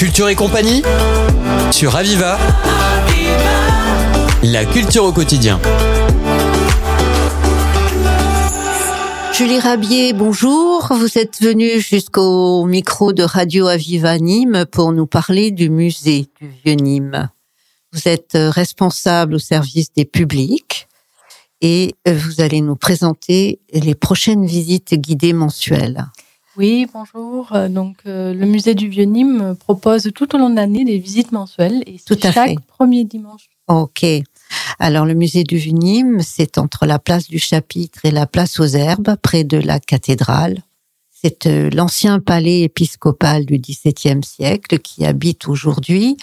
Culture et compagnie sur Aviva. La culture au quotidien. Julie Rabier, bonjour. Vous êtes venue jusqu'au micro de Radio Aviva Nîmes pour nous parler du musée du Vieux Nîmes. Vous êtes responsable au service des publics et vous allez nous présenter les prochaines visites guidées mensuelles. Oui, bonjour. Euh, donc, euh, le musée du Vieux Nîmes propose tout au long de l'année des visites mensuelles et Tout à chaque fait. premier dimanche. Ok. Alors, le musée du Vieux Nîmes, c'est entre la place du Chapitre et la place aux Herbes, près de la cathédrale. C'est euh, l'ancien palais épiscopal du XVIIe siècle qui habite aujourd'hui.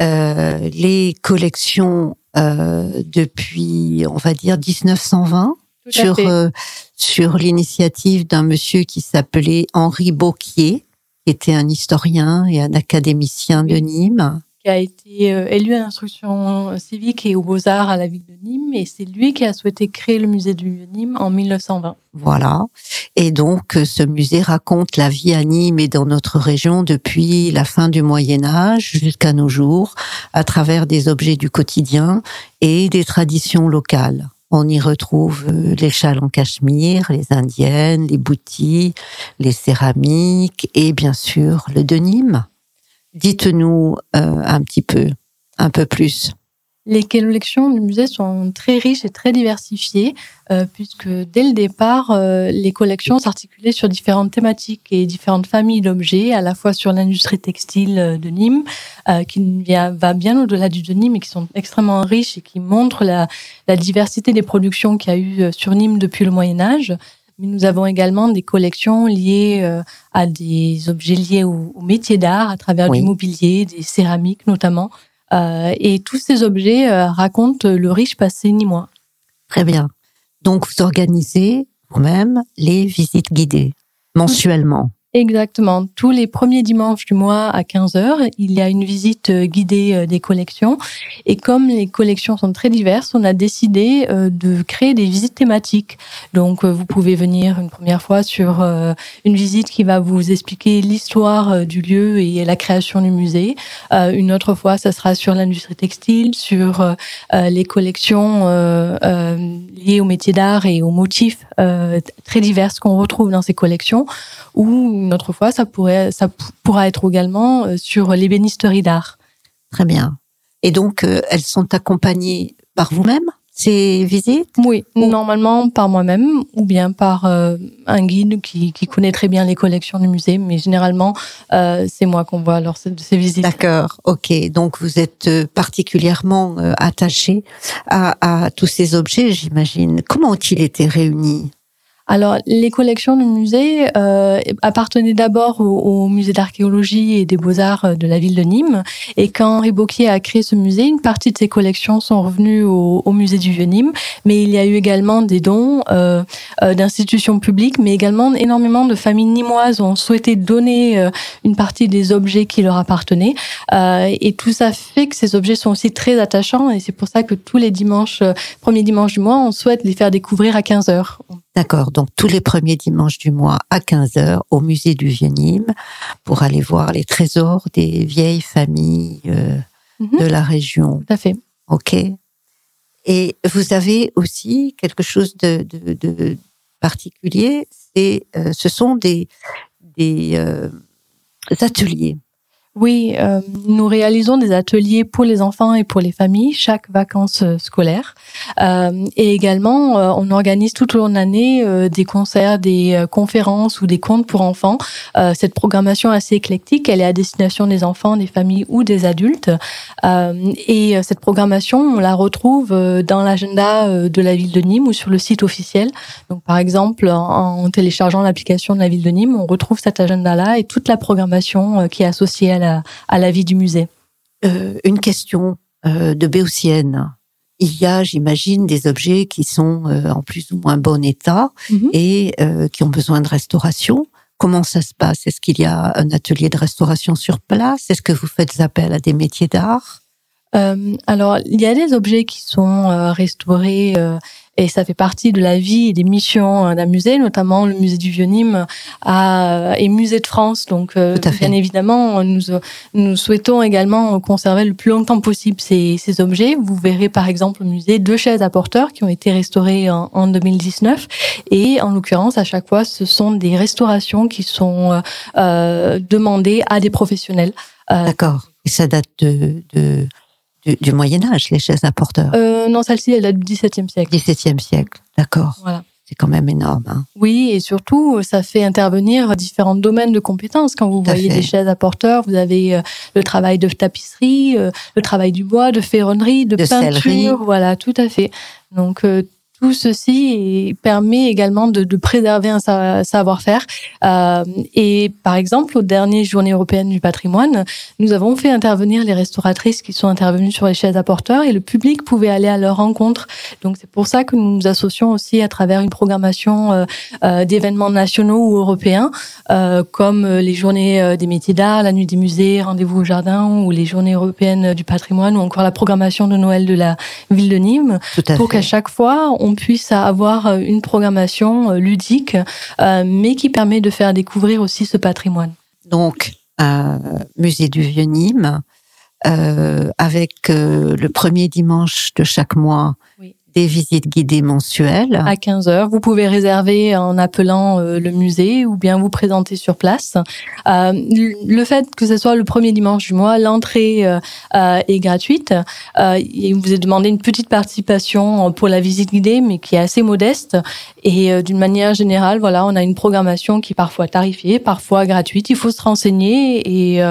Euh, les collections euh, depuis, on va dire, 1920 Tout à sur fait. euh, sur l'initiative d'un monsieur qui s'appelait Henri Beauquier, qui était un historien et un académicien de Nîmes. qui a été euh, élu à l'instruction civique et aux beaux-arts à la ville de Nîmes. Et c'est lui qui a souhaité créer le musée du Nîmes en 1920. Voilà. Et donc, euh, ce musée raconte la vie à Nîmes et dans notre région depuis la fin du Moyen Âge jusqu'à nos jours, à travers des objets du quotidien et des traditions locales. On y retrouve euh, les châles en cachemire, les indiennes, les boutis, les céramiques et bien sûr le de Nîmes. Dites-nous euh, un petit peu, un peu plus. Les collections du musée sont très riches et très diversifiées, euh, puisque dès le départ, euh, les collections s'articulaient sur différentes thématiques et différentes familles d'objets, à la fois sur l'industrie textile euh, de Nîmes, euh, qui vient- va bien au-delà du de Nîmes et qui sont extrêmement riches et qui montrent la, la diversité des productions qu'il y a eu euh, sur Nîmes depuis le Moyen Âge. Mais nous avons également des collections liées euh, à des objets liés au, au métier d'art, à travers Oui. du mobilier, des céramiques notamment. Euh, et tous ces objets euh, racontent le riche passé nîmois. Très bien. Donc, vous organisez vous-même les visites guidées mensuellement. Exactement. Tous les premiers dimanches du mois à 15h, il y a une visite euh, guidée euh, des collections. Et comme les collections sont très diverses, on a décidé euh, de créer des visites thématiques. Donc, vous pouvez venir une première fois sur une visite qui va vous expliquer l'histoire du lieu et la création du musée. Une autre fois, ça sera sur l'industrie textile, sur les collections liées au métier d'art et aux motifs très divers qu'on retrouve dans ces collections ou une autre fois, ça pourrait, ça pourra être également euh, sur l'ébénisterie d'art. Très bien. Et donc, euh, elles sont accompagnées par vous-même, ces visites? Oui, normalement par moi-même ou bien par euh, un guide qui, qui connaît très bien les collections du musée, mais généralement euh, c'est moi qu'on voit lors de ces visites. D'accord, ok. Donc, vous êtes particulièrement attaché à, à tous ces objets, j'imagine. Comment ont-ils été réunis? Alors, les collections du musée euh, appartenaient d'abord au, au musée d'archéologie et des beaux-arts euh, de la ville de Nîmes. Et quand Henri Beauquier a créé ce musée, une partie de ses collections sont revenues au, au musée du Vieux-Nîmes. Mais il y a eu également des dons euh, euh, d'institutions publiques, mais également énormément de familles nîmoises ont souhaité donner euh, une partie des objets qui leur appartenaient. Euh, et tout ça fait que ces objets sont aussi très attachants. Et c'est pour ça que tous les dimanches, premiers dimanches du mois, on souhaite les faire découvrir à 15 heures. D'accord, donc tous les premiers dimanches du mois à 15h au musée du Vieux-Nîmes pour aller voir les trésors des vieilles familles euh, Mhm. de la région. Tout à fait. Ok. Et vous avez aussi quelque chose de, de, de particulier, c'est euh, ce sont des, des euh, ateliers. Oui, euh, nous réalisons des ateliers pour les enfants et pour les familles chaque vacances euh, scolaires. Euh, et également, euh, on organise tout au long de l'année euh, des concerts, des euh, conférences ou des contes pour enfants. Cette programmation assez éclectique, elle est à destination des enfants, des familles ou des adultes. Et cette programmation, on la retrouve dans l'agenda de la ville de Nîmes ou sur le site officiel. Donc, par exemple, en, en téléchargeant l'application de la ville de Nîmes, on retrouve cet agenda-là et toute la programmation qui est associée à la, à la vie du musée. Euh, une question euh, de Béotienne. Il y a, j'imagine, des objets qui sont euh, en plus ou moins bon état Mhm. et qui ont besoin de restauration. Comment ça se passe? Est-ce qu'il y a un atelier de restauration sur place? Est-ce que vous faites appel à des métiers d'art? Alors, il y a des objets qui sont restaurés et ça fait partie de la vie et des missions d'un musée, notamment le musée du Vieux-Nîmes et musée de France. Donc, bien évidemment, nous, nous souhaitons également conserver le plus longtemps possible ces, ces objets. Vous verrez par exemple au musée deux chaises à porteurs qui ont été restaurées en, en 2019 et en l'occurrence à chaque fois ce sont des restaurations qui sont euh, demandées à des professionnels. Euh, D'accord. Et ça date de, de, du Moyen Âge, les chaises à porteurs euh, Non, celle-ci, elle date du XVIIe siècle. XVIIe siècle, d'accord. Voilà. C'est quand même énorme. Hein. Oui, et surtout, ça fait intervenir différents domaines de compétences. Quand vous voyez des chaises à porteurs, vous avez euh, le travail de tapisserie, euh, le travail du bois, de ferronnerie, de, peinture. Voilà, tout à fait. Donc, tout ceci permet également de, de préserver un savoir-faire. Euh, et par exemple, aux dernières journées européennes du patrimoine, nous avons fait intervenir les restauratrices qui sont intervenues sur les chaises à porteurs et le public pouvait aller à leur rencontre. Donc c'est pour ça que nous nous associons aussi à travers une programmation euh, euh, d'événements nationaux ou européens, comme les journées des métiers d'art, la nuit des musées, rendez-vous au jardin ou les journées européennes du patrimoine ou encore la programmation de Noël de la ville de Nîmes, pour qu'à chaque fois on puisse avoir euh, une programmation euh, ludique, euh, mais qui permet de faire découvrir aussi ce patrimoine. Donc, musée du Vieux-Nîmes, avec le premier dimanche de chaque mois, des visites guidées mensuelles. À 15 heures. Vous pouvez réserver en appelant euh, le musée ou bien vous présenter sur place. Euh, le fait que ce soit le premier dimanche du mois, l'entrée euh, est gratuite. il vous est demandé une petite participation pour la visite guidée, mais qui est assez modeste. Et d'une manière générale, voilà, on a une programmation qui est parfois tarifiée, parfois gratuite. Il faut se renseigner et,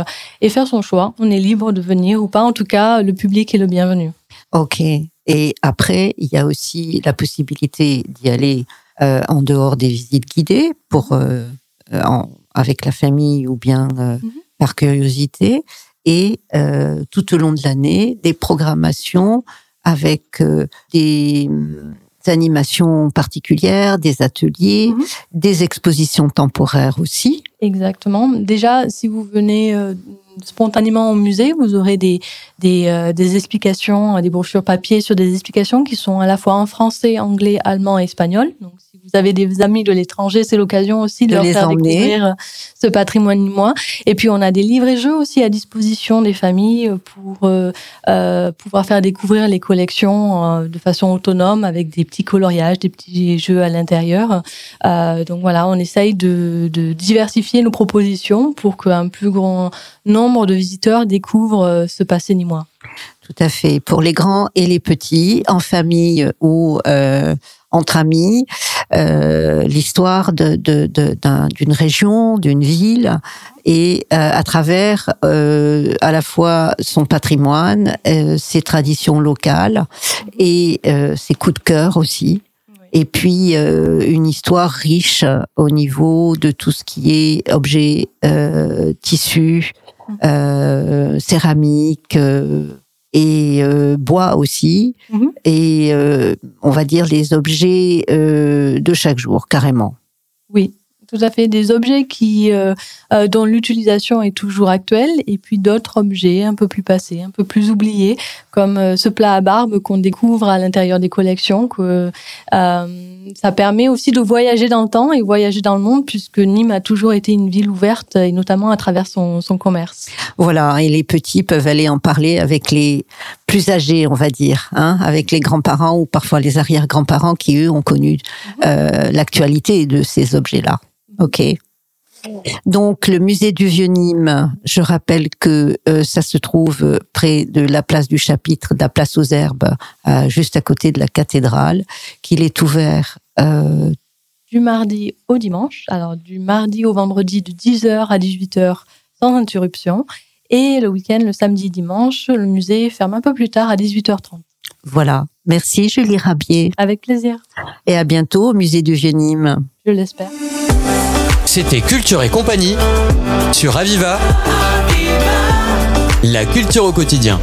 et faire son choix. On est libre de venir ou pas. En tout cas, le public est le bienvenu. Ok. Et après, il y a aussi la possibilité d'y aller euh, en dehors des visites guidées pour euh, en, avec la famille ou bien euh, mhm. par curiosité. Et euh, tout au long de l'année, des programmations avec euh, des animations particulières, des ateliers, mhm. des expositions temporaires aussi. Exactement. Déjà, si vous venez euh, spontanément au musée, vous aurez des, des, euh, des, explications, des brochures papier sur des explications qui sont à la fois en français, anglais, allemand et espagnol. Donc, avez des amis de l'étranger, c'est l'occasion aussi de, leur faire découvrir euh, ce patrimoine moi. Et puis on a des livres et jeux aussi à disposition des familles pour euh, euh pouvoir faire découvrir les collections euh, de façon autonome avec des petits coloriages, des petits jeux à l'intérieur. Euh, donc voilà, on essaye de, de diversifier nos propositions pour qu'un plus grand nombre de visiteurs découvrent ce passé nîmois. Tout à fait. Pour les grands et les petits, en famille ou euh, entre amis, euh, l'histoire d'une de, de, région, d'une ville, et euh, à travers euh, à la fois son patrimoine, euh, ses traditions locales et ses coups de cœur aussi. Et puis une histoire riche au niveau de tout ce qui est objet, tissu, céramique et euh, bois aussi, mhm. et euh, on va dire les objets euh, de chaque jour, carrément. Oui, tout à fait. Des objets euh, euh, dont l'utilisation est toujours actuelle, et puis d'autres objets un peu plus passés, un peu plus oubliés, comme euh, ce plat à barbe qu'on découvre à l'intérieur des collections. Ça permet aussi de voyager dans le temps et voyager dans le monde, puisque Nîmes a toujours été une ville ouverte, et notamment à travers son commerce. Voilà, et les petits peuvent aller en parler avec les plus âgés, on va dire, hein, avec les grands-parents ou parfois les arrière-grands-parents qui, eux, ont connu mhm. l'actualité de ces objets-là. Ok. Donc le musée du Vieux-Nîmes, je rappelle que euh, ça se trouve près de la place du chapitre, de la place aux herbes, euh, juste à côté de la cathédrale, qu'il est ouvert euh, du mardi au dimanche, alors du mardi au vendredi de 10h à 18h sans interruption, et le week-end, le samedi dimanche, le musée ferme un peu plus tard à 18h30. Voilà. Merci Julie Rabier. Avec plaisir. Et à bientôt au musée du Vieux-Nîmes. Je l'espère. C'était Culture et compagnie sur Aviva. La culture au quotidien.